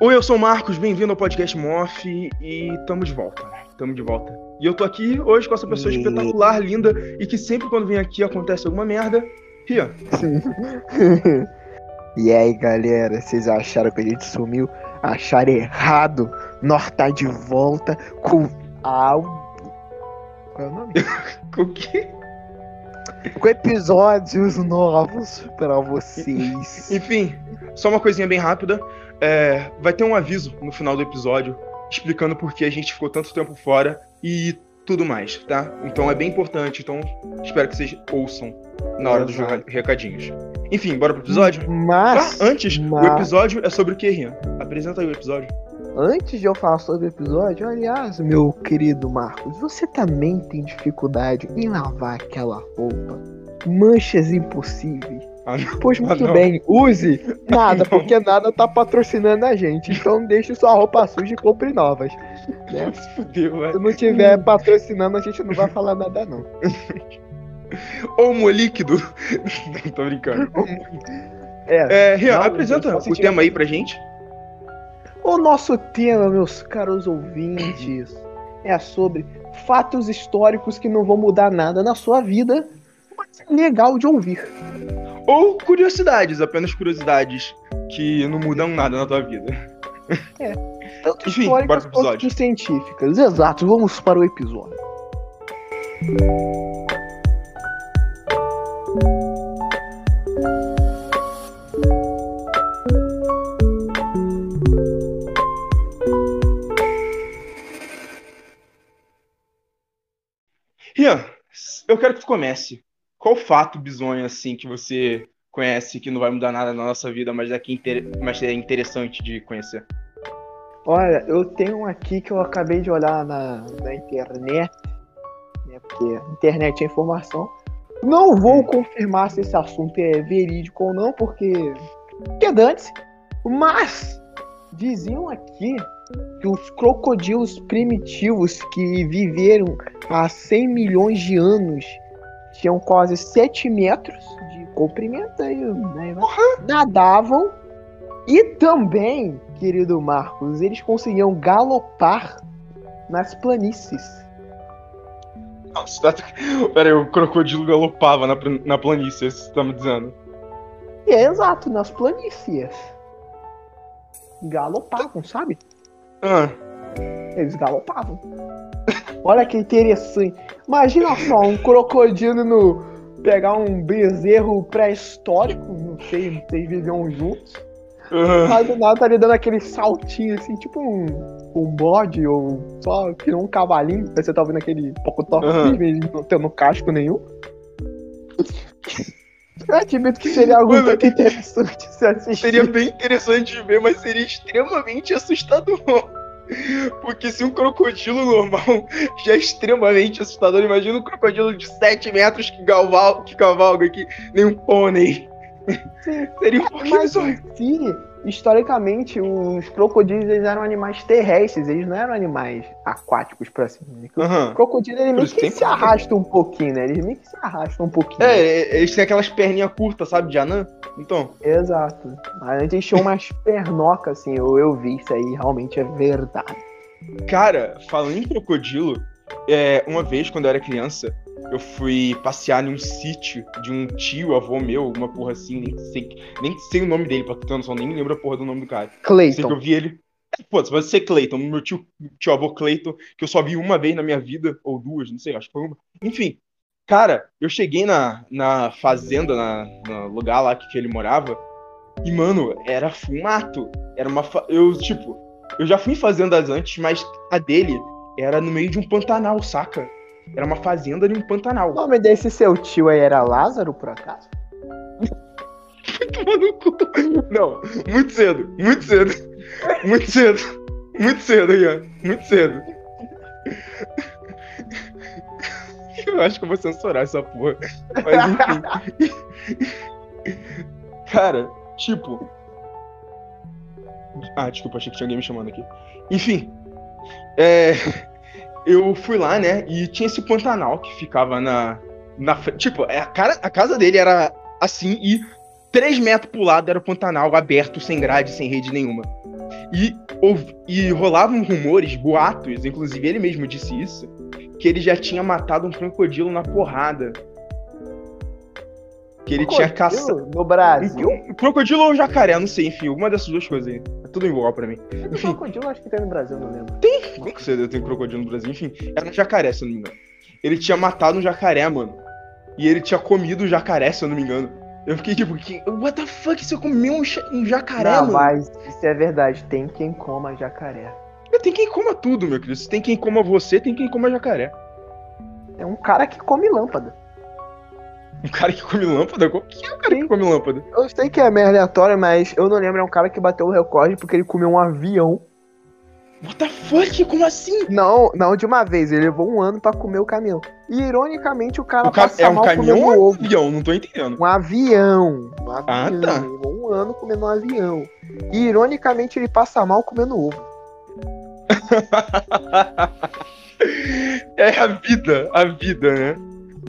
Oi, eu sou o Marcos, bem-vindo ao podcast Morph e tamo de volta. Tamo de volta. E eu tô aqui hoje com essa pessoa E- espetacular, linda e que sempre quando vem aqui acontece alguma merda. Ria. e aí, galera, vocês acharam que a gente sumiu? Acharam errado? Nós tá de volta com algo. Qual é o nome? O quê? com episódios novos pra vocês. Enfim, só uma coisinha bem rápida. É, vai ter um aviso no final do episódio explicando por que a gente ficou tanto tempo fora e tudo mais, tá? Então é bem importante, então espero que vocês ouçam na hora dos recadinhos. Enfim, bora pro episódio? Mas, Ah, antes, o mas- episódio é sobre o que, Rian? Apresenta aí o episódio. antes de eu falar sobre o episódio, aliás, meu querido Marcos, você também tem dificuldade em lavar aquela roupa? Manchas impossíveis. Ah. Pois Ah, muito não. bem, use nada, Não. porque nada tá patrocinando a gente. Então deixe sua roupa suja e compre novas. Né? Se fudeu, Se não tiver patrocinando, a gente não vai falar nada, não. Homo líquido. Não, tô brincando. É, É, Rian, apresenta o tema aí pra gente. o nosso tema, meus caros ouvintes, é sobre fatos históricos que não vão mudar nada na sua vida, mas é legal de ouvir. Ou curiosidades, apenas curiosidades que não mudam nada na tua vida. Tanto Enfim, bora pro episódio. científicas. Exato, vamos para o episódio. Rian, eu quero que tu comece. Qual fato bizonho, assim, que você conhece que não vai mudar nada na nossa vida, mas é, que mas é interessante de conhecer? Olha, eu tenho um aqui que eu acabei de olhar na, na internet, né, porque internet é informação. Não vou confirmar se esse assunto é verídico ou não, porque que dane-se. Mas diziam aqui que os crocodilos primitivos que viveram há 100 milhões de anos tinham quase 7 metros de comprimento, aí, né, nadavam e também, querido Marcos, eles conseguiam galopar nas planícies. Nossa, tá... Pera aí, o crocodilo galopava na, na planície, você tá me dizendo. É exato, nas planícies. Galopavam, sabe? Ah, Eles galopavam. Olha que interessante. Imagina só, um crocodilo no pegar um bezerro pré-histórico, não sei, vocês viviam juntos. ah, Mas do nada tá ali dando aquele saltinho assim, tipo um, um bode ou só que um cavalinho. Você tá ouvindo aquele pocotó Aham. uhum. não tendo casco nenhum. Eu admito que seria algo Mano, muito interessante se assistir. seria bem interessante de ver, mas seria extremamente assustador. Porque se um crocodilo normal já é extremamente assustador, imagina um crocodilo de 7 metros que, galval, que cavalga aqui, nem um pônei. Seria um pouquinho Mas si, historicamente, os crocodilos eles eram animais terrestres, eles não eram animais aquáticos pra cima. né? O crocodilo ele Por meio que se arrasta um pouquinho, né? Eles meio que se arrastam um pouquinho. É, é, eles têm aquelas perninhas curtas, sabe, de anã? Então, Exato. Mas antes tinha umas pernocas, assim, eu, eu vi isso aí, realmente é verdade. cara, falando em crocodilo, é, uma vez, quando eu era criança, eu fui passear num sítio de um tio, avô meu, alguma porra assim, nem sei, nem sei o nome dele, pra tu ter noção, nem lembro a porra do nome do cara. Sei que eu vi ele. Pô, pode ser Clayton, meu tio, tio avô Clayton, que eu só vi uma vez na minha vida, ou duas, não sei, acho que foi uma. Enfim, cara, eu cheguei na, na fazenda, na, no lugar lá que, que ele morava, e, mano, era fumato. Era uma. Fa... Eu, tipo, eu já fui em fazendas antes, mas a dele era no meio de um pantanal, saca? Era uma fazenda de um O pantanal. nome desse seu tio aí era Lázaro, por acaso? Não, muito cedo, muito cedo. Muito cedo. Muito cedo, Ian. Muito cedo. Eu acho que eu vou censurar essa porra. Mas enfim. Cara, tipo. Ah, desculpa, achei que tinha alguém me chamando aqui. Enfim, É, eu fui lá, né? E tinha esse Pantanal que ficava na. na tipo, é, a, cara, a casa dele era assim e três metros pro lado era o Pantanal aberto, sem grade, sem rede nenhuma. E, e rolavam rumores, boatos, inclusive ele mesmo disse isso, que ele já tinha matado um crocodilo na porrada. Que ele tinha caçado. Crocodilo No Brasil? Um crocodilo ou jacaré, não sei, enfim, uma dessas duas coisas aí. É tudo igual pra mim. Enfim, Crocodilo acho que tem no Brasil, não lembro. com certeza tem crocodilo no Brasil, enfim, era um jacaré, se eu não me engano. Ele tinha matado um jacaré, mano. E ele tinha comido o jacaré, se eu não me engano. Eu fiquei tipo, que, what the fuck, você comeu um, um jacaré, não, mano? mas isso é verdade. Tem quem coma jacaré. Tem quem coma tudo, meu querido. Se tem quem coma você, tem quem coma jacaré. É um cara que come lâmpada. Um cara que come lâmpada? Qual que é o cara que come lâmpada? Eu sei que é meio aleatório, mas eu não lembro. É um cara que bateu o recorde porque ele comeu um avião. What the fuck? Como assim? Não, não de uma vez. Ele levou um ano pra comer o caminhão. E ironicamente o cara O ca- passa é um mal caminhão ou um ovo. avião? Não tô entendendo. Um avião. Um avião. Ah, tá. Ele levou um ano comendo um avião. E ironicamente ele passa mal comendo ovo. é a vida, a vida, né?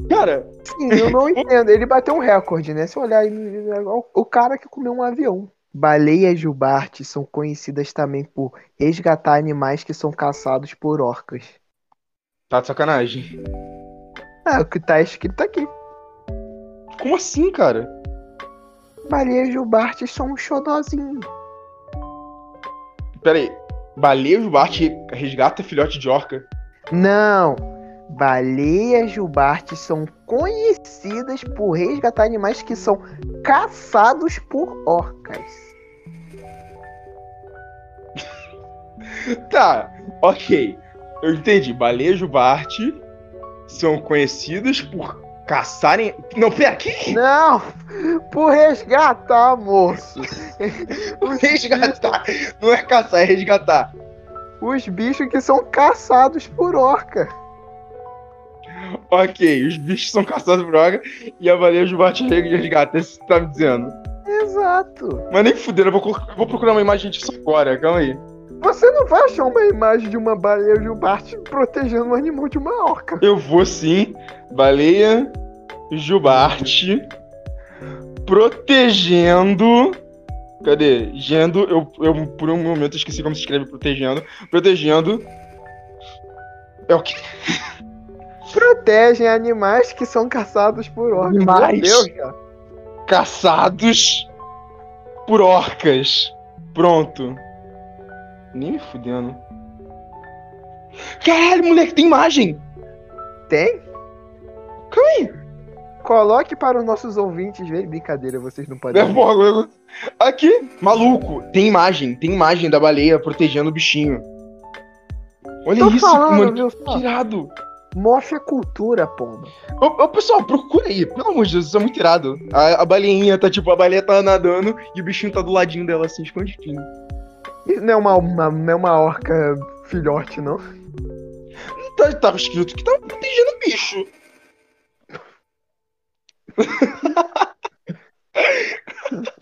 Cara, Sim, eu não entendo. Ele bateu um recorde, né? Se olhar aí, no- o cara que comeu um avião. Baleias jubarte são conhecidas também por resgatar animais que são caçados por orcas. tá de sacanagem. É o que tá escrito aqui. Como assim, cara? Baleias jubarte são um xodozinho. Pera aí. Baleia jubarte resgata filhote de orca. Não. Baleias jubartes são conhecidas por resgatar animais que são caçados por orcas. Tá, ok. Eu entendi. Baleia jubarte são conhecidas por caçarem. Não, pera, que? Não! Por resgatar, moço. Resgatar. Não é caçar, é resgatar. Os bichos que são caçados por orca. Ok, os bichos são caçados por orca e a baleia jubarte resgata. É isso que você tá me dizendo. Exato. Mas nem fuder, eu vou, eu vou procurar uma imagem disso agora, calma aí. Você não vai achar uma imagem de uma baleia jubarte protegendo um animal de uma orca. Eu vou sim. Baleia jubarte protegendo. Cadê? Gendo. Eu, eu por um momento esqueci como se escreve protegendo. Protegendo. É o quê? Protegem animais que são caçados por orcas. Animais. Meu Deus, cara. Caçados por orcas. Pronto. Nem me fudendo. Caralho, moleque, tem imagem! Tem? Calma aí. Coloque para os nossos ouvintes verem. Brincadeira, vocês não podem. É, porra, Aqui, maluco, tem imagem, tem imagem da baleia protegendo o bichinho. Olha Tô isso, falando, mano, viu? que irado. Mostra a cultura, pomba. Ô, ô, pessoal, procura aí, pelo amor de Deus, isso é muito irado. A, a baleinha tá, tipo, a baleia tá nadando e o bichinho tá do ladinho dela, assim, escondidinho. Isso não é uma, uma- não é uma orca filhote, não? Tá, tava escrito que tava protegendo o bicho.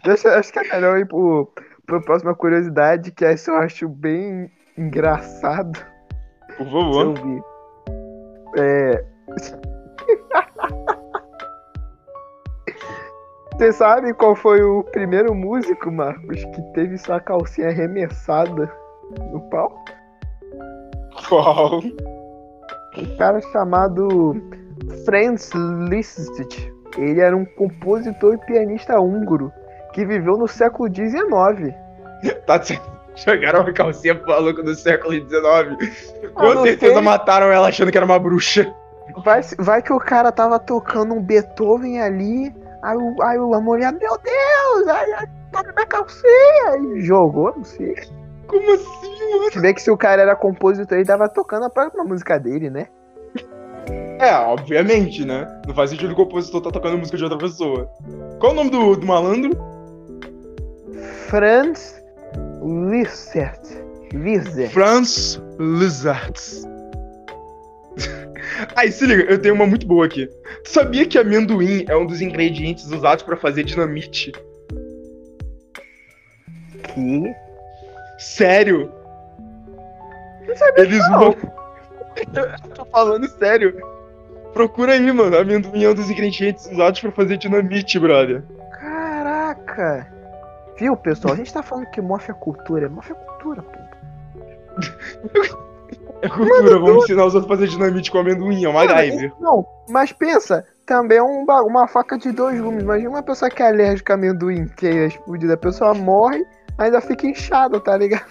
Deixa, acho que é melhor ir pro, pra próxima curiosidade, que essa eu acho bem engraçado. Por favor. É. Você sabe qual foi o primeiro músico, Marcos, que teve sua calcinha arremessada no pau? Qual? Um cara chamado Franz Liszt. Ele era um compositor e pianista húngaro que viveu no século XIX. Tá de Jogaram uma calcinha pro maluco do século XIX. Ah, Com certeza sei. mataram ela achando que era uma bruxa. Vai, vai que o cara tava tocando um Beethoven ali, aí, o- aí o- mulher, meu Deus, ai, ai, toca minha calcinha, e jogou, não sei. Como assim, mano? Se bem que se o cara era compositor, ele tava tocando a própria música dele, né? É, obviamente, né? Não faz sentido o compositor tá tocando música de outra pessoa. Qual o nome do, do malandro? Franz Liszt. Liszt. Franz Lizards. Aí, se liga, eu tenho uma muito boa aqui. Tu sabia que amendoim é um dos ingredientes usados pra fazer dinamite? Que? Sério? Eles vão. Eu tô falando sério. Procura aí, mano. Amendoim é um dos ingredientes usados pra fazer dinamite, brother. Caraca! Viu, pessoal? A gente tá falando que mofa é cultura. Mofa é cultura, pô. É cultura, vamos ensinar os outros a fazer dinamite com amendoim, é uma MacGyver. Não, mas pensa, também é um, uma faca de dois gumes. Imagina uma pessoa que é alérgica a amendoim, que é explodida. A pessoa morre, ainda fica inchada, tá ligado?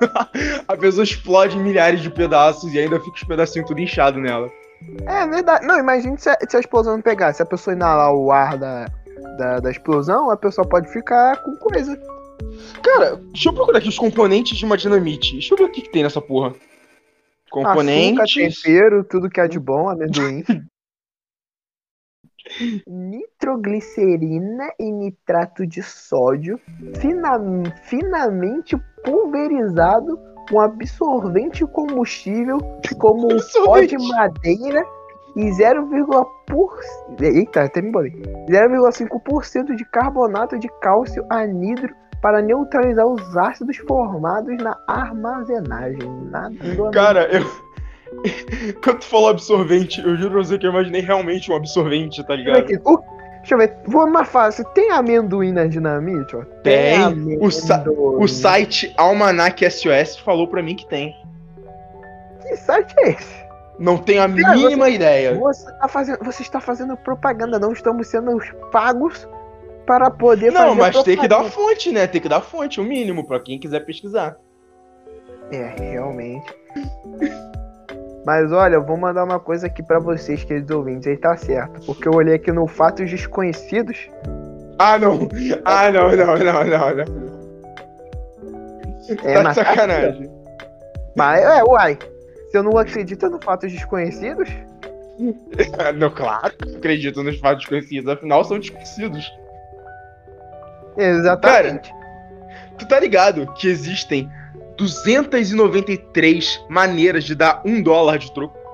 A pessoa explode em milhares de pedaços e ainda fica os pedacinhos tudo inchado nela. É verdade. Não, imagina se a, se a explosão não pegar. Se a pessoa inalar o ar da, da, da explosão, a pessoa pode ficar com coisa. Cara, deixa eu procurar aqui os componentes de uma dinamite. Deixa eu ver o que, que tem nessa porra. Açúcar, Componentes. tempero, tudo que há de bom, amendoim. Nitroglicerina e nitrato de sódio fina- finamente pulverizado com absorvente combustível como o pó de madeira e 0,5%. por- Eita, até me bolei. 0,5% de carbonato de cálcio anidro para neutralizar os ácidos formados na armazenagem. Nada Cara, eu. Quando tu falou absorvente, eu juro pra você que eu imaginei realmente um absorvente, tá Deixa eu ver ligado? O- deixa eu ver. Vou mais fácil. Tem amendoim na dinamite? Ó? Tem. O sa-. O site Almanac SOS falou pra mim que tem. Que site é esse? Não tenho a Cara, mínima ideia. Você, tá fazendo, você está fazendo propaganda. Não estamos sendo pagos para poder fazer Não, mas tem que dar propaganda. fonte, né? Tem que dar fonte, o mínimo, pra quem quiser pesquisar. É, realmente. Mas olha, eu vou mandar uma coisa aqui pra vocês, queridos ouvintes. Aí tá certo. Porque eu olhei aqui no Fatos Desconhecidos. Ah, não. Ah, não, não, não, não, não. É, tá mas- sacanagem. Mas é, uai. Eu não acredito no Fatos Desconhecidos, Não, claro que acredito nos fatos desconhecidos, afinal são desconhecidos. exatamente. Tu tá ligado que existem 293 maneiras de dar um dólar de troco?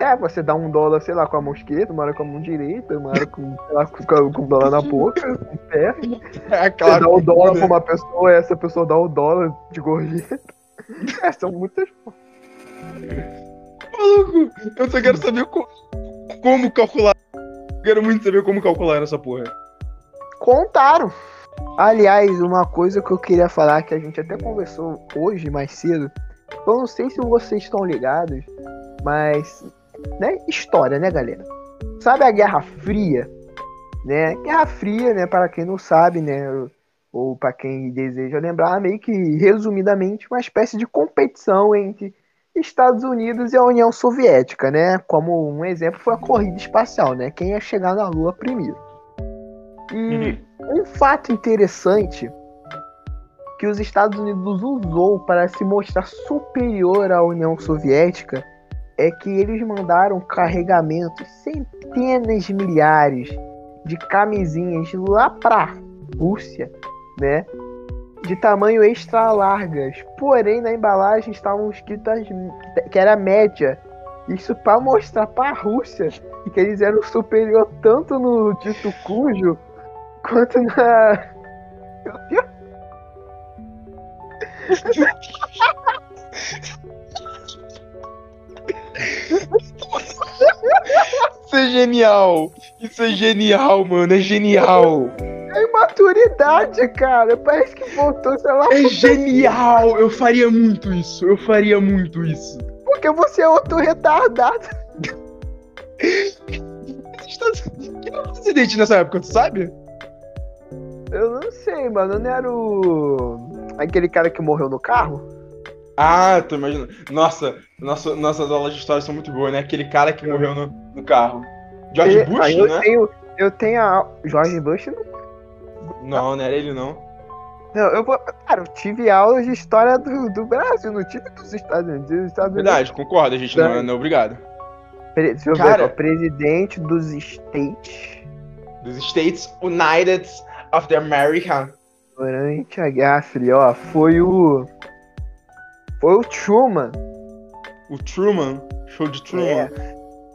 É, você dá um dólar, sei lá, com a mão esquerda, uma hora com a mão direita, uma hora com, lá, com, com o dólar na boca, com o pé. É Você dá o dólar pra uma pessoa, essa pessoa dá o dólar de gorjeta. É, são muitas. Maluco, eu só quero saber co- como calcular. Quero muito saber como calcular essa porra. Contaram. Aliás, uma coisa que eu queria falar, que a gente até conversou hoje mais cedo. Eu não sei se vocês estão ligados, mas. Né? História, né, galera? Sabe a Guerra Fria? Né? Guerra Fria, né? Para quem não sabe, né? Ou para quem deseja lembrar, meio que resumidamente, uma espécie de competição entre Estados Unidos e a União Soviética, né? Como um exemplo foi a corrida espacial, né? Quem ia chegar na Lua primeiro. E um fato interessante que os Estados Unidos usou para se mostrar superior à União Soviética é que eles mandaram carregamentos, centenas de milhares de camisinhas lá para Rússia, né? De tamanho extra largas. Porém, na embalagem estavam escritas que era média. Isso para mostrar para a Rússia que eles eram superior tanto no dito cujo quanto na. Isso é genial! Isso é genial, mano, é genial! É imaturidade, cara. Parece que voltou, sei lá, É genial! Eu faria muito isso, eu faria muito isso. porque você é outro retardado. Quem era o presidente nessa época, tu sabe? Eu não sei, mano. Não era o. Aquele cara que morreu no carro? Ah, tô imaginando. Nossa, nossa, nossas aulas de história são muito boas, né? Aquele cara que morreu no, no carro. George Bush, eu né? tenho. Eu tenho a. Jorge Bush não. Não, não era ele não. Não, eu vou. Cara, eu tive aulas de história do, do Brasil, não tive dos Estados Unidos. Os Estados Unidos Verdade, concordo, a gente não, é- não é obrigado. Pre- Deixa eu Cara. ver, ó, presidente dos States Dos States United of the America. durante a Guerra Fria, ó, foi o. Foi o Truman. O Truman. Show de Truman. É.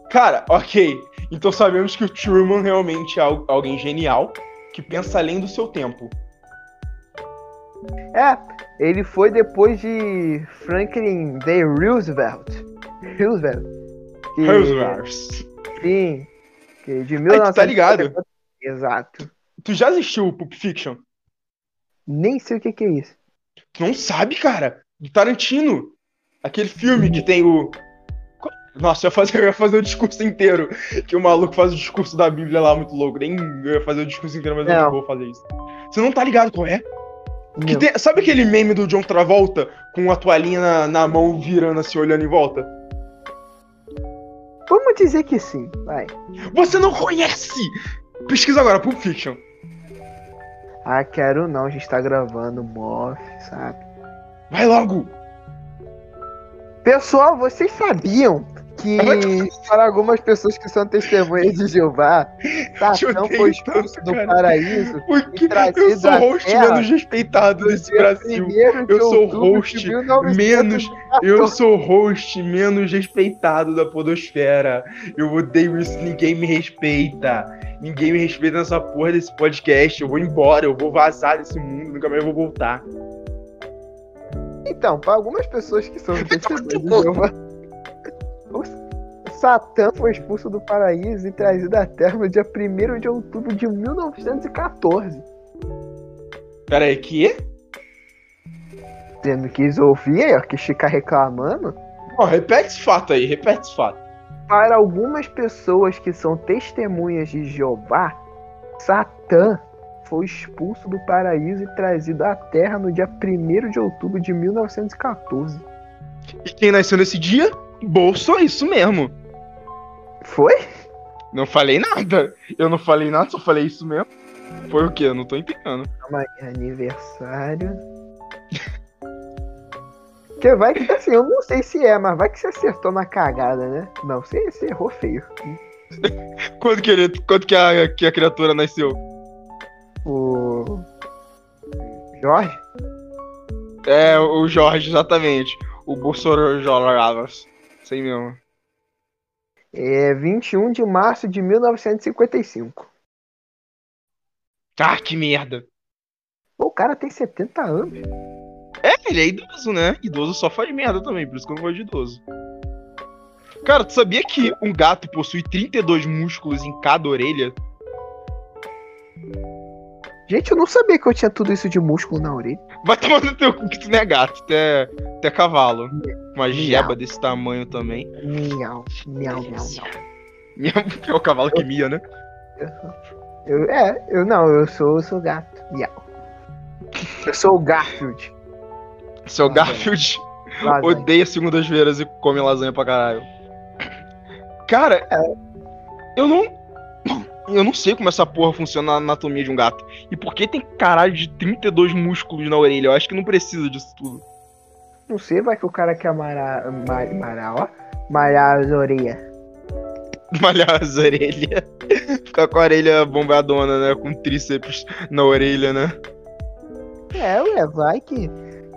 Cara, ok. Então sabemos que o Truman realmente é al- alguém genial que pensa além do seu tempo. É, Ele foi depois de Franklin D. Roosevelt. Roosevelt. Que, Roosevelt. Sim. Que de Aí, 19... tu tá ligado? Exato. Tu já assistiu o Pulp Fiction? Nem sei o que, que é isso. Tu não sabe, cara? Do Tarantino. Aquele filme que tem o. Nossa, eu ia fazer, eu ia fazer o discurso inteiro. Que o maluco faz o discurso da Bíblia lá, muito louco. Nem eu ia fazer o discurso inteiro, mas eu Não. não vou fazer isso. Você não tá ligado qual é? Não. tem- sabe aquele meme do John Travolta com a toalhinha na, na mão virando assim, olhando em volta? Vamos dizer que sim, vai. Você não conhece! Pesquisa agora, Pulp Fiction. Ah, quero não, a gente tá gravando MOF, sabe? Vai logo! Pessoal, vocês sabiam que para algumas pessoas que são testemunhas de Jeová, Satã odeio foi expulso tanto, do cara. paraíso Porque eu sou host Terra menos respeitado desse Brasil. 1º de Eu sou host de 1914. menos- Eu sou o host menos respeitado da podosfera. Eu odeio isso, ninguém me respeita. Ninguém me respeita nessa porra desse podcast. Eu vou embora, eu vou vazar desse mundo, nunca mais vou voltar. Então, para algumas pessoas que são testemunhas de Jeová, o Satã foi expulso do paraíso e trazido à Terra no dia 1 de outubro de 1914. Pera aí, que? Você não quis ouvir aí, ó, que fica reclamando? Ó, repete esse fato aí, repete esse fato. Para algumas pessoas que são testemunhas de Jeová, Satã foi expulso do paraíso e trazido à Terra no dia 1 de outubro de 1914. E quem nasceu nesse dia? Bolso, isso mesmo. Foi? Não falei nada. Eu não falei nada, só falei isso mesmo. Foi o quê? Eu não tô entendendo. Calma aí, aniversário. Que vai que assim, eu não sei se é, mas vai que você acertou na cagada, né? Não, você, você errou feio. Quando que, ele, quando que, a, que a criatura nasceu? O. Jorge? É, o Jorge, exatamente. O Bolsonaro Mesmo. É 21 de março de 1955. Ah, que merda. Pô, o cara tem 70 anos. É, ele é idoso, né? Idoso só faz merda também, por isso que eu não gosto de idoso. Cara, tu sabia que um gato possui 32 músculos em cada orelha? Gente, eu não sabia que eu tinha tudo isso de músculo na orelha. Vai tomar no teu cu que tu não é gato, tu é, tu é cavalo. Uma jeba desse tamanho também. Miau, miau, miau, miau. É o cavalo que mia, né? Eu, é, eu não, eu sou, eu sou gato. Miau. Eu sou o Garfield. Seu Lasanha. Garfield Lasanha. odeia segundas-feiras e come lasanha pra caralho. Cara, eu não. Eu não sei como essa porra funciona na anatomia de um gato. E por que tem caralho de 32 músculos na orelha? Eu acho que não precisa disso tudo. Não sei, vai que o cara quer malhar, malhar, malhar ó. Malhar as orelhas. Malhar as orelhas. Ficar com a orelha bombadona, né? Com tríceps na orelha, né? É, ué, vai que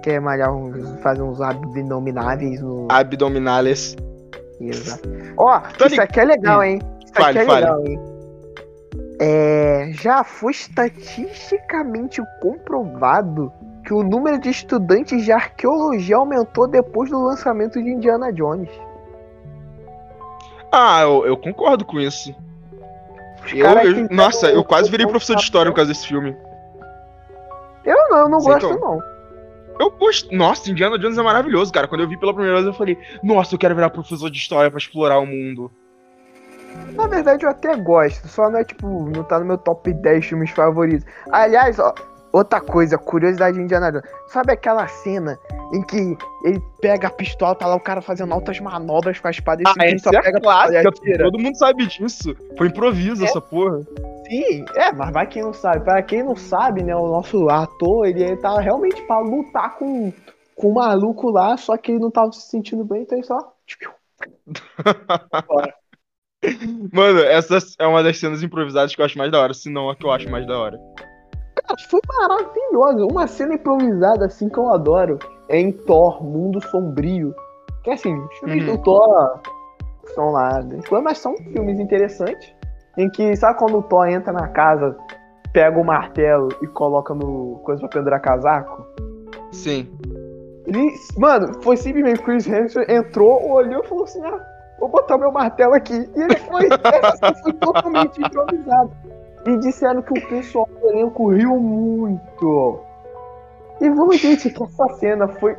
quer malhar uns, fazer uns abdomináveis no. Abdominales. Exato. Ó, isso aqui é legal, hein? Isso Fale, aqui é fale. legal, hein? É, já foi estatisticamente comprovado que o número de estudantes de arqueologia aumentou depois do lançamento de Indiana Jones. Ah, eu, eu concordo com isso. Eu, eu- nossa, eu quase virei professor de história por causa desse filme. Eu não, eu não Sei gosto, como. não. Eu gosto. Nossa, Indiana Jones é maravilhoso, cara. Quando eu vi pela primeira vez, eu falei, nossa, eu quero virar professor de história pra explorar o mundo. Na verdade, eu até gosto, só não é tipo, não tá no meu top 10 filmes favoritos. Aliás, ó, outra coisa, curiosidade de Indiana Jones. Sabe aquela cena em que ele pega a pistola, tá lá o cara fazendo altas manobras com a espada e simplesmente essa é pega clássica? Todo mundo sabe disso. Foi improviso É. essa porra. Sim, é, mas vai quem não sabe. Para quem não sabe, né, o nosso ator, ele tá realmente pra lutar com, com o maluco lá, só que ele não tava se sentindo bem, então ele só. Mano, essa é uma das cenas improvisadas que eu acho mais da hora, se não a que eu acho mais da hora. Foi maravilhoso. Uma cena improvisada assim que eu adoro é em Thor, Mundo Sombrio. Que assim, os filmes Uhum. do Thor são lá, mas são filmes interessantes. Em que, sabe quando o Thor entra na casa, pega o martelo e coloca no coisa pra pendurar casaco? Sim. Ele, mano, foi simplesmente Chris Hemsworth entrou, olhou e falou assim: ah, vou botar meu martelo aqui. E ele foi, essa foi totalmente improvisado. E disseram que o pessoal do elenco riu muito. E vamos dizer que essa cena foi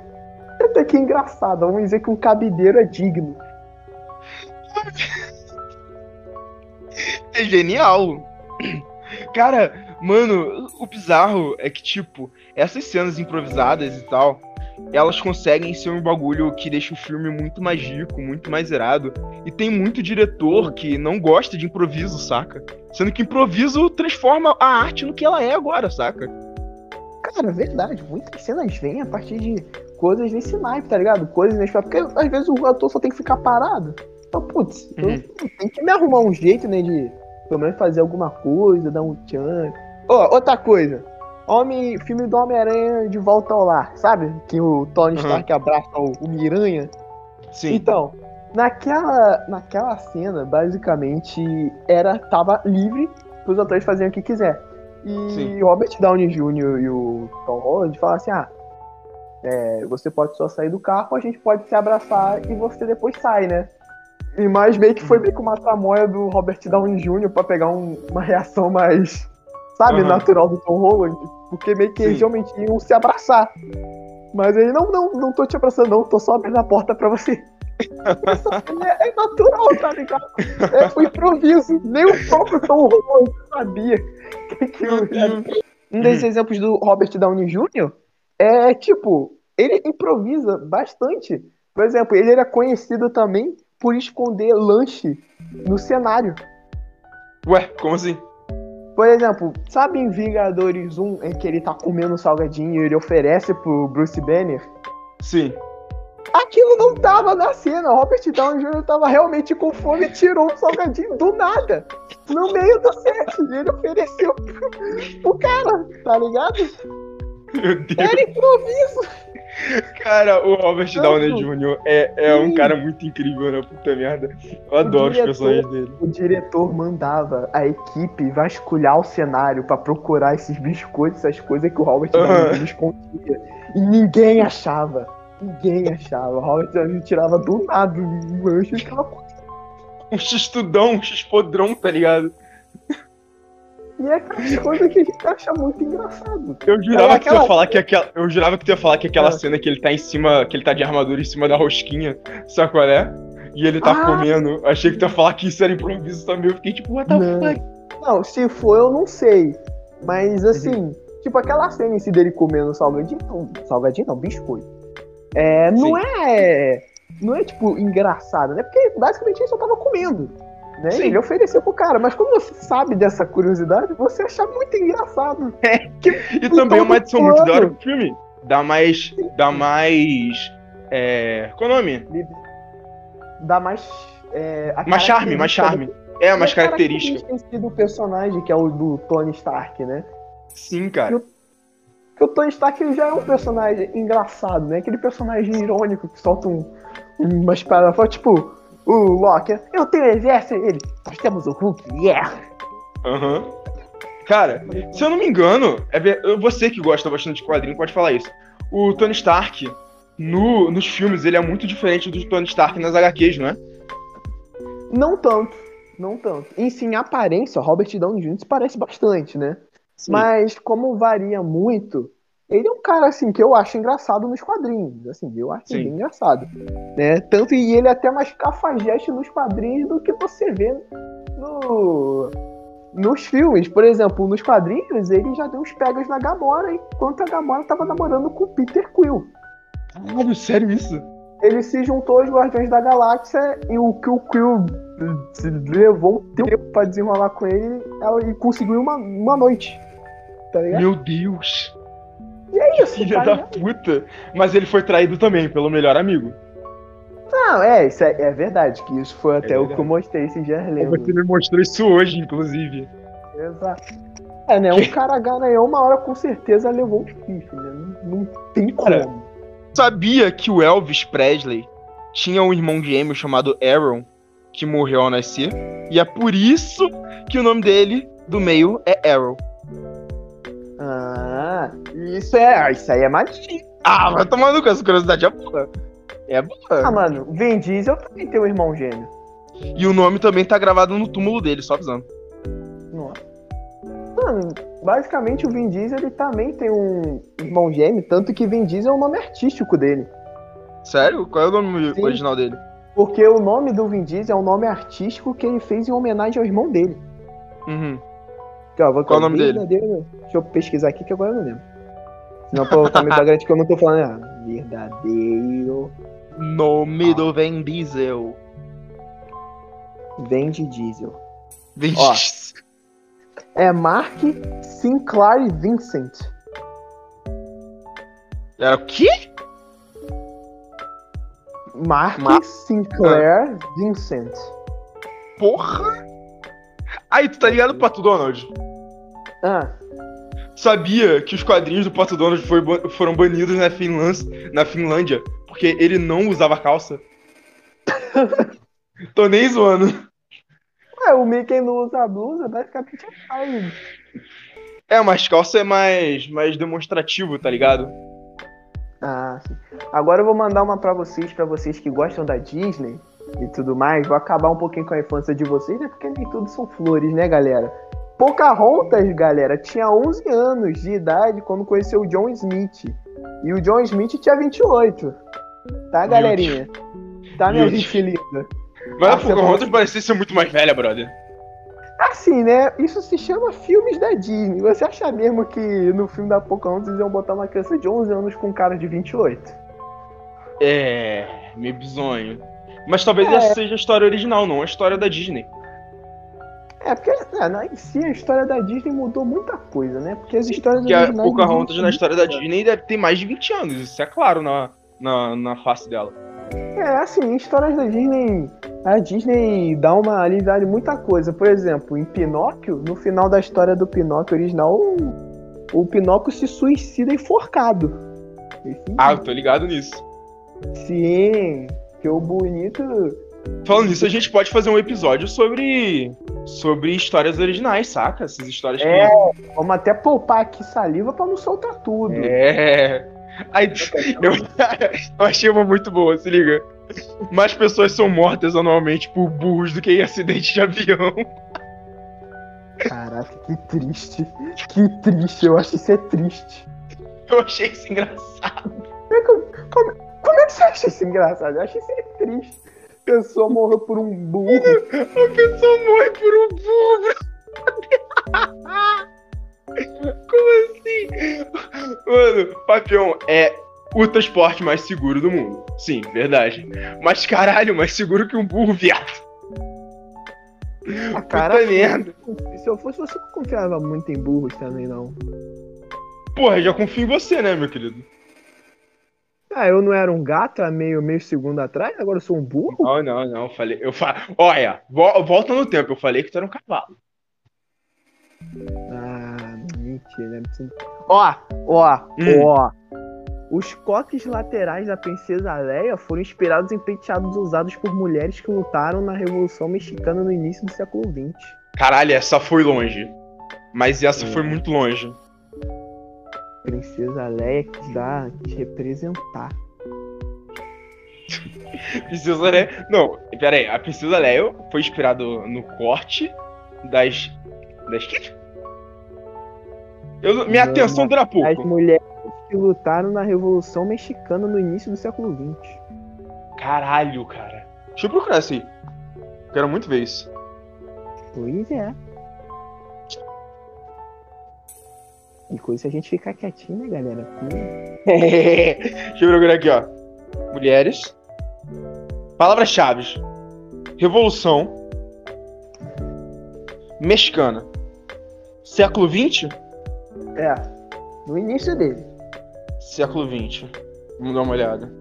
até que engraçada. Vamos dizer que um cabideiro é digno. É genial. Cara, mano, o bizarro é que, tipo, essas cenas improvisadas e tal, elas conseguem ser um bagulho que deixa o filme muito mais rico, muito mais irado. E tem muito diretor que não gosta de improviso, saca? Sendo que improviso transforma a arte no que ela é agora, saca? Cara, é verdade. Muitas cenas vêm a partir de coisas nesse naipe, tá ligado? Coisas nesse. Porque às vezes o ator só tem que ficar parado. Então, putz, uhum. eu tenho que me arrumar um jeito, né, de pelo menos fazer alguma coisa, dar um tchan. Oh, outra coisa. Homem, filme do Homem-Aranha de volta ao lar, sabe? Que o Tony uhum. Stark abraça o, o Miranha. Sim. Então, naquela, naquela cena, basicamente, era tava livre para os atores fazerem o que quiser. E Sim. Robert Downey Jr. e o Tom Holland falaram assim: ah, é, você pode só sair do carro, a gente pode se abraçar e você depois sai, né? E mais meio que foi meio que uma tramóia do Robert Downey Jr. pra pegar um, uma reação mais, sabe, uhum. natural do Tom Holland. Porque meio que Sim. eles realmente iam se abraçar. Mas ele, não, não, não tô te abraçando, não, tô só abrindo a porta pra você. é, é, natural, tá ligado? É o improviso. Nem o próprio Tom Holland sabia que, que eu... Um desses exemplos do Robert Downey Jr. é tipo, ele improvisa bastante. Por exemplo, ele era conhecido também por esconder lanche no cenário. Ué, como assim? Por exemplo, sabe em Vingadores 1 em que ele tá comendo salgadinho e ele oferece pro Bruce Banner? Sim. Aquilo não tava na cena. Robert Downey Jr. tava realmente com fome e tirou um salgadinho do nada. No meio do set. E ele ofereceu pro, pro cara, tá ligado? Meu Deus. Era improviso. Cara, o Robert Downey Jr. é, é um cara muito incrível, né? Puta merda. Eu adoro diretor, os personagens dele. O diretor mandava a equipe vasculhar o cenário pra procurar esses biscoitos, essas coisas que o Robert Downey Jr. escondia. E ninguém achava. Ninguém achava. O Robert Downey tirava do nada um lanche e ficava. Um x-tudão, um x-podrão, tá ligado? E é aquela coisa que a gente acha muito engraçado. Eu jurava, é que, tu ia falar que aquela, eu jurava que tu ia falar que aquela é. cena que ele tá em cima, que ele tá de armadura em cima da rosquinha, sabe qual é? E ele tá ah. comendo. Achei que tu ia falar que isso era improviso também. Eu fiquei tipo, what the não. fuck? Não, se for, eu não sei. Mas assim, uhum. tipo aquela cena em si dele comendo salgadinho. Salgadinho não, biscoito. É, não Sim. é. Não é tipo engraçado, né? Porque basicamente ele só tava comendo. Né? Sim. Ele ofereceu pro cara, mas como você sabe dessa curiosidade, você acha muito engraçado. É. Que, e também uma edição muito da hora pro filme. Dá mais. Dá mais. É. Qual é o nome? Dá mais. É, mais charme, mais charme. É, mais característica. do personagem, que é o do Tony Stark, né? Sim, cara. Que o, Tony Stark ele já é um personagem engraçado, né? Aquele personagem irônico que solta um, umas paradas, tipo, o Loki, eu tenho exército, ele, nós temos o Hulk, yeah! Aham. Uhum. Cara, se eu não me engano, é você que gosta bastante de quadrinho pode falar isso. O Tony Stark, no, nos filmes, ele é muito diferente do Tony Stark nas HQs, não é? Não tanto, não tanto. Em sim, aparência, Robert Downey Jr. parece bastante, né? Sim. Mas como varia muito, ele é um cara, assim, que eu acho engraçado nos quadrinhos. Assim, eu acho bem engraçado. Né? Tanto e ele é até mais cafajeste nos quadrinhos do que você vê no, nos filmes. Por exemplo, nos quadrinhos, ele já deu uns pegas na Gamora, enquanto a Gamora tava namorando com o Peter Quill. Caralho, sério isso? Ele se juntou aos Guardiões da Galáxia e o que o Quill levou um tempo pra desenrolar com ele e conseguiu uma, uma noite. Tá ligado? Meu Deus! E é isso. Filha da puta. Mas ele foi traído também pelo melhor amigo. Não, é, isso é, é verdade, que isso foi até é o que eu mostrei esse dia lembro. Você me mostrou isso hoje, inclusive. Exato. É, né? Um cara ganhou uma hora com certeza levou um chifre, né? Não, não tem como. sabia que o Elvis Presley tinha um irmão gêmeo chamado Aaron, que morreu ao nascer? E é por isso que o nome dele, do meio, é Arrow. Ah, isso é. Isso aí é magia. Ah, vai tomar no cu, essa curiosidade é boa. É boa. Ah, mano, Vin Diesel também tem um irmão gêmeo. E o nome também tá gravado no túmulo dele, só avisando. Nossa. Mano, basicamente o Vin Diesel ele também tem um irmão gêmeo, tanto que Vin Diesel é o nome artístico dele. Sério? Qual é o nome Sim. original dele? Porque o nome do Vin Diesel é um nome artístico que ele fez em homenagem ao irmão dele. Uhum. Vou Qual o nome dele? verdadeiro- Deixa eu pesquisar aqui que agora eu não lembro. Senão pô, tá me garante que eu não tô falando. Ah, verdadeiro Nome do Vin Diesel. Vende Diesel. Ó. Diesel. É Mark Sinclair Vincent. Era o quê? Mark Mar- Sinclair Vincent. Porra! Aí, tu tá ligado, Pato Donald? Ah, Sabia que os quadrinhos do Pato Donald foi foram banidos na Finlândia, na Finlândia porque ele não usava calça? Tô nem zoando. ué, o Mickey não usa blusa, basicamente é pai. É, mas calça é mais, mais demonstrativo, tá ligado? Ah, sim. Agora eu vou mandar uma pra vocês, pra vocês que gostam da Disney e tudo mais. Vou acabar um pouquinho com a infância de vocês, né? Porque nem tudo são flores, né, galera? Pocahontas, galera, tinha 11 anos de idade quando conheceu o John Smith. E o John Smith tinha 28. Tá, galerinha? Tá, minha Meu gente linda? Mas a Ah, Pocahontas parecia ser muito mais velha, brother. Assim, né? Isso se chama filmes da Disney. Você acha mesmo que no filme da Pocahontas eles iam botar uma criança de 11 anos com cara de 28? É, meio bizonho. Mas talvez É. essa seja a história original, não a história da Disney. É, porque é, na- em si a história da Disney mudou muita coisa, né? Porque as histórias Porque a originais Pocahontas Disney- na história da Disney deve ter mais de 20 anos, isso é claro na, na, na face dela. É, assim, histórias da Disney. A Disney dá uma aliviada em muita coisa. Por exemplo, em Pinóquio, no final da história do Pinóquio original, o, o Pinóquio se suicida enforcado. Esse- Ah, eu tô ligado nisso. Sim, que o bonito. Falando nisso, a gente pode fazer um episódio sobre sobre histórias originais, saca? Essas histórias que É. Vamos até poupar aqui saliva pra não soltar tudo. É. Aí, eu, eu achei uma muito boa, se liga. Mais pessoas são mortas anualmente por burros do que em acidente de avião. Caraca, que triste. Que triste, eu acho isso é triste. Eu achei isso engraçado. Como é que você acha isso engraçado? Eu acho isso é triste. Pessoa morreu por um burro. A pessoa morre por um burro. Como assim? Mano, Papião é o transporte mais seguro do mundo. Sim, verdade. Mas caralho, mais seguro que um burro, viado. A Puta merda. Se eu fosse você, não confiava muito em burros também, não. Porra, já confio em você, né, meu querido? Ah, eu não era um gato há meio, meio segundo atrás, agora eu sou um burro? Não, não, não. eu Falei. Eu fa... Olha, vo- volta no tempo. Eu falei que tu era um cavalo. Ah, mentira. né? Ó, ó, Hum. ó. Os coques laterais da princesa Leia foram inspirados em penteados usados por mulheres que lutaram na Revolução Mexicana no início do século XX. Caralho, essa foi longe. Mas essa foi muito longe. Princesa Leia quis dar, quis representar. Princesa Leia. Não, pera aí. A Princesa Leia foi inspirado no corte das. Das quê? Eu, minha Não, atenção dura As pouco. mulheres que lutaram na Revolução Mexicana no início do século XX. Caralho, cara. Deixa eu procurar isso aí. Quero muito ver isso. Pois é. E com isso a gente ficar quietinho, né, galera? Deixa eu procurar aqui, ó. Mulheres. Palavras-chave. Revolução. Mexicana. Século XX? É, no início dele. Século XX. Vamos dar uma olhada.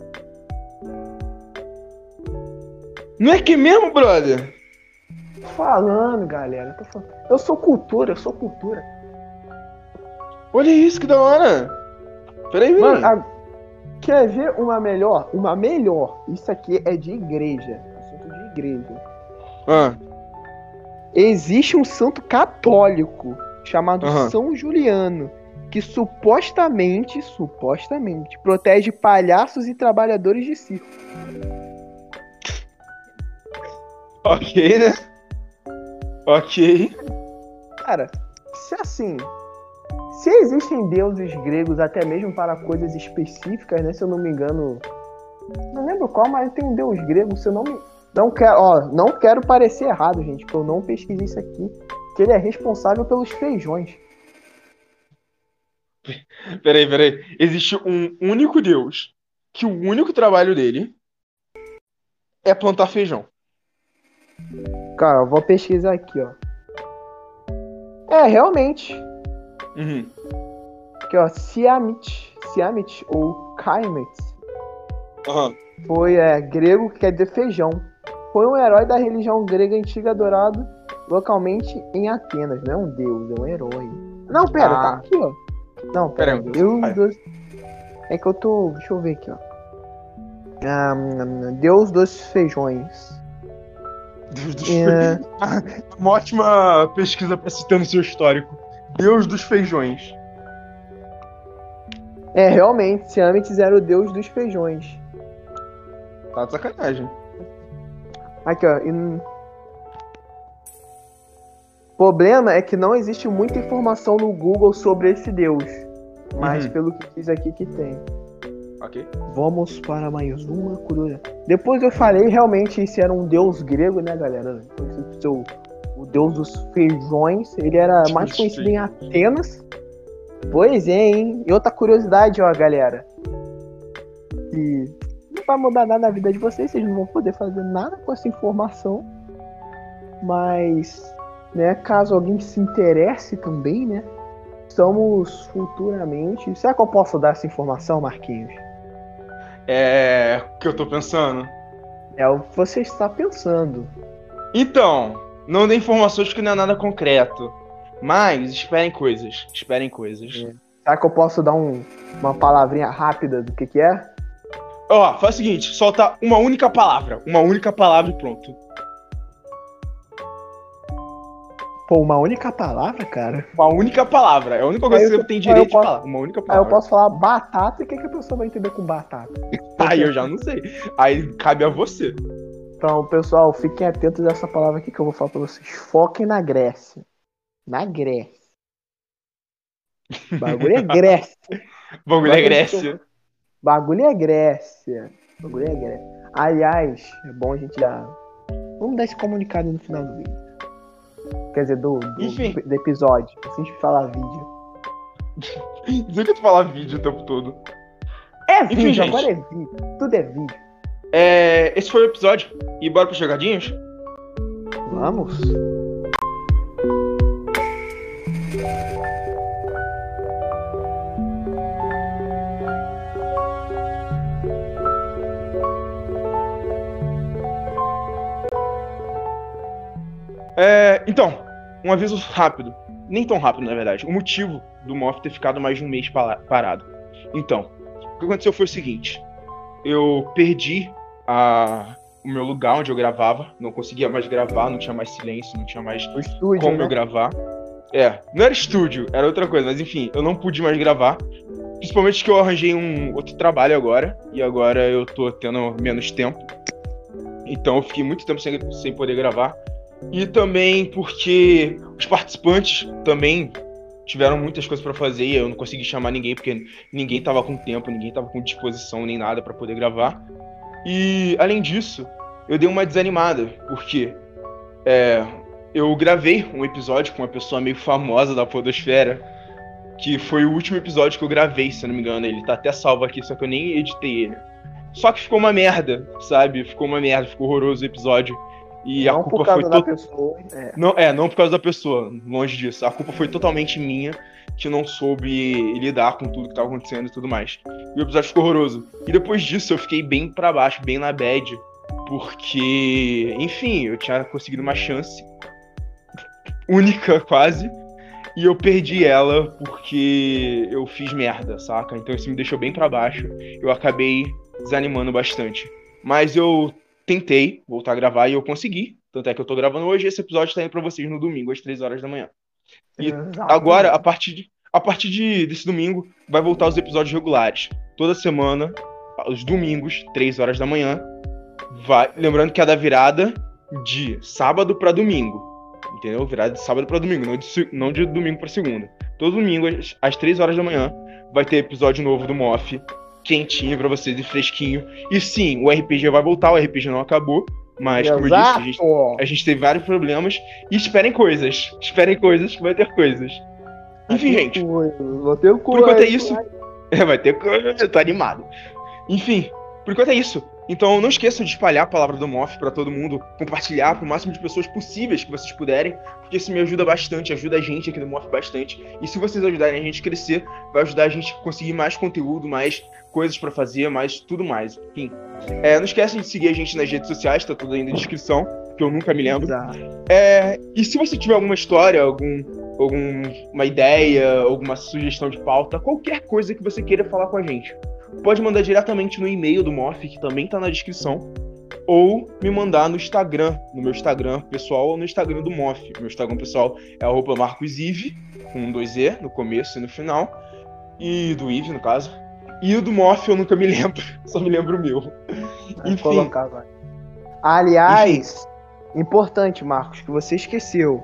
Não é que mesmo, brother? Falando, galera. tô falando. Eu sou cultura, eu sou cultura. Olha isso, que da hora. Peraí, Mano, a- quer ver uma melhor? Uma melhor. Isso aqui é de igreja. Assunto de igreja. Ah, Existe um santo católico chamado Aham. São Juliano, que supostamente, supostamente, protege palhaços e trabalhadores de circo. Ok, né? Ok. Cara, se assim, se existem deuses gregos até mesmo para coisas específicas, né? Se eu não me engano, não lembro qual, mas tem um deus grego, se eu não me não quero, ó, não quero parecer errado, gente, porque eu não pesquisei isso aqui, que ele é responsável pelos feijões. Peraí, peraí. Existe um único deus que o único trabalho dele é plantar feijão. Cara, eu vou pesquisar aqui, ó. É, realmente. Uhum. Aqui, ó, Siamit, Siamit ou Kaimet Aham. foi é, grego que quer dizer feijão. Foi um herói da religião grega antiga adorado localmente em Atenas. Não é um deus, é um herói. Não, pera, Ah. tá aqui, ó. Não, pera. Pera, deus vai. dos... É que eu tô. Deixa eu ver aqui, ó. Ah, hum, deus dos feijões. Deus dos É, Uma ótima pesquisa pra citar no seu histórico. Deus dos feijões. é, realmente, Siamets era o deus dos feijões. Tá de sacanagem. Aqui, ó. e- Problema é que não existe muita informação no Google sobre esse deus. Mas Uhum. pelo que diz aqui que tem. Ok. Vamos para mais uma curiosidade. Depois eu falei realmente se era um deus grego, né, galera? O seu- O deus dos feijões. Ele era mais conhecido em Atenas. Pois é, hein? E outra curiosidade, ó, galera. Que não vai mudar nada na vida de vocês, vocês não vão poder fazer nada com essa informação. Mas, né, caso alguém se interesse também, né? Estamos futuramente. Será que eu posso dar essa informação, Marquinhos? É. O que eu tô pensando? É o que você está pensando. Então, não dê informações que não é nada concreto. Mas esperem coisas. Esperem coisas. É. Será que eu posso dar um- uma palavrinha rápida do que, que é? Ó, faz o seguinte, solta uma única palavra. Uma única palavra e pronto. Pô, uma única palavra, cara? Uma única palavra. É a única coisa que você tem direito eu de posso- falar. Uma única Aí eu palavra. posso falar batata e o que, que a pessoa vai entender com batata? Aí eu já não sei. Aí cabe a você. Então, pessoal, fiquem atentos a essa palavra aqui que eu vou falar pra vocês. Foquem na Grécia. Na Grécia. Bagulho é Grécia. Bagulho é Grécia. Bagulho é Grécia. Bagulho é Grécia. Aliás, é bom a gente já. Vamos dar esse comunicado no final do vídeo. Quer dizer, do, do, Enfim. do episódio. Assim de falar vídeo. Dizer que tu fala vídeo o tempo todo. É Enfim, vídeo, gente. agora é vídeo. Tudo é vídeo. É, esse foi o episódio. E bora pros jogadinhos? Vamos? É, então, um aviso rápido. Nem tão rápido, na verdade. O motivo do Moff ter ficado mais de um mês parado. Então, o que aconteceu foi o seguinte. Eu perdi a- o meu lugar onde eu gravava. Não conseguia mais gravar, não tinha mais silêncio, não tinha mais estúdio, como né? eu gravar. É, não era estúdio, era outra coisa, mas enfim, eu não pude mais gravar. Principalmente que eu arranjei um outro trabalho agora, e agora eu tô tendo menos tempo. Então eu fiquei muito tempo sem, sem poder gravar. E também porque os participantes também tiveram muitas coisas pra fazer e eu não consegui chamar ninguém porque ninguém tava com tempo, ninguém tava com disposição nem nada pra poder gravar. E além disso, eu dei uma desanimada, porque é, eu gravei um episódio com uma pessoa meio famosa da Podosfera, que foi o último episódio que eu gravei, se eu não me engano. Ele tá até salvo aqui, só que eu nem editei ele. Só que ficou uma merda, sabe? Ficou uma merda, ficou horroroso o episódio. E a Não por culpa causa foi da to- pessoa. É. não, é, não por causa da pessoa, longe disso. A culpa foi totalmente minha, que não soube lidar com tudo que tava acontecendo e tudo mais. E o episódio ficou horroroso. E depois disso eu fiquei bem pra baixo, bem na bad, porque, enfim, eu tinha conseguido uma chance única quase, e eu perdi ela porque eu fiz merda, saca? Então isso me deixou bem pra baixo. Eu acabei desanimando bastante. Mas eu tentei voltar a gravar e eu consegui. Tanto é que eu tô gravando hoje esse episódio tá indo pra vocês no domingo, às 3 horas da manhã. E Exatamente. Agora, a partir de, a partir de, desse domingo, vai voltar os episódios regulares. Toda semana, os domingos, 3 horas da manhã. Vai, lembrando que é da virada de sábado para domingo. Entendeu? Virada de sábado para domingo, não de, não de domingo para segunda. Todo domingo, às, às 3 horas da manhã, vai ter episódio novo do MOF, quentinho para vocês e fresquinho. E sim, o RPG vai voltar, o RPG não acabou. Mas, como Exato. eu disse, a gente, a gente teve vários problemas. E esperem coisas. Esperem coisas, que vai ter coisas. Enfim, gente. Vou ter Por enquanto é isso. É, vai ter coisa. Eu tô animado. Enfim, por enquanto é isso. Então não esqueçam de espalhar a palavra do MOF pra todo mundo, compartilhar pro máximo de pessoas possíveis que vocês puderem, porque isso me ajuda bastante, ajuda a gente aqui no MOF bastante. E se vocês ajudarem a gente a crescer, vai ajudar a gente a conseguir mais conteúdo, mais coisas pra fazer, mais tudo mais. Enfim. É, não esquecem de seguir a gente nas redes sociais, tá tudo aí na descrição, que eu nunca me lembro. É, e se você tiver alguma história, algum, alguma ideia, alguma sugestão de pauta, qualquer coisa que você queira falar com a gente, pode mandar diretamente no e-mail do Morph, que também tá na descrição, ou me mandar no Instagram, no meu Instagram pessoal ou no Instagram do Morph. Meu Instagram pessoal é arroba marcosive, com dois E no começo e no final, e do Ive, no caso. E o do Morph eu nunca me lembro, só me lembro o meu. Enfim. colocar, vai. Aliás, importante, Marcos, que você esqueceu.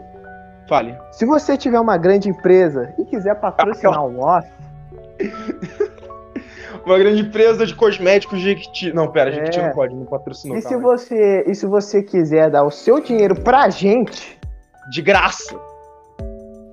Fale. Se você tiver uma grande empresa e quiser patrocinar o off, Uma grande empresa de cosméticos Jequiti. Não, pera, É. Jequiti não pode, não patrocinou. e se você e se você quiser dar o seu dinheiro pra gente. De graça.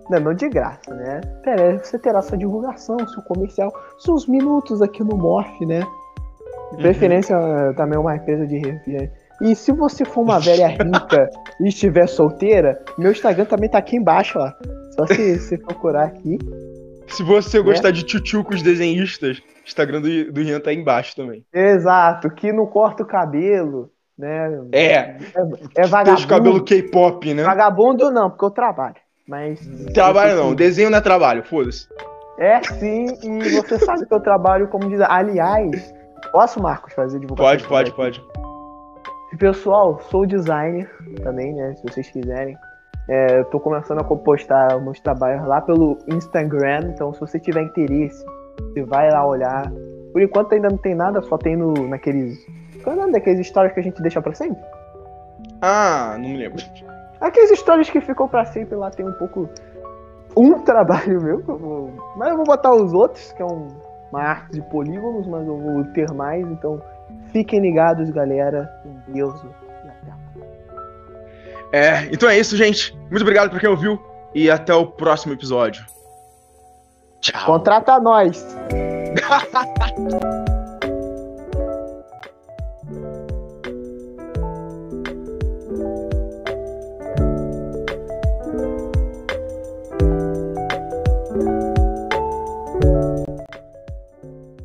não, não de graça, né? Pera, você terá sua divulgação, seu comercial, seus minutos aqui no Morph, né? De Uhum. preferência eh, também uma empresa de refrigerante. E se você for uma velha rica e estiver solteira, meu Instagram também tá aqui embaixo, ó. Só se você procurar aqui. Se você gostar de tchutchucos desenhistas, o Instagram do, do Rian tá aí embaixo também. Exato, que não corta o cabelo, né? É, É, é vagabundo. cabelo K-pop, né? Vagabundo não, porque eu trabalho. Mas. Trabalho não, desenho não é trabalho, foda-se. É sim, e você sabe que eu trabalho como diz. Aliás, posso, Marcos, fazer divulgação? Pode, pode, pode. Pessoal, sou designer também, né? Se vocês quiserem. É, eu tô começando a postar meus trabalhos lá pelo Instagram, então se você tiver interesse, você vai lá olhar. Por enquanto ainda não tem nada, só tem no, naqueles. Qual é o nome daqueles stories que a gente deixa pra sempre? Ah, não me lembro. Aqueles stories que ficam pra sempre lá tem um pouco. Um trabalho meu, eu vou... mas eu vou botar os outros, que é um- uma arte de polígonos, mas eu vou ter mais, então fiquem ligados, galera. Deus. É, então é isso, gente. Muito obrigado pra quem ouviu e até o próximo episódio. Tchau. Contrata nós!